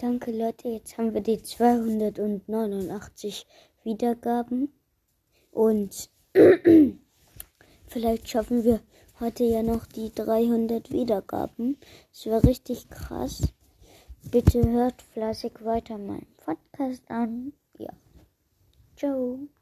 Danke Leute, jetzt haben wir die 289 Wiedergaben und vielleicht schaffen wir heute ja noch die 300 Wiedergaben. Das wäre richtig krass. Bitte hört fleißig weiter meinen Podcast an. Ja. Ciao.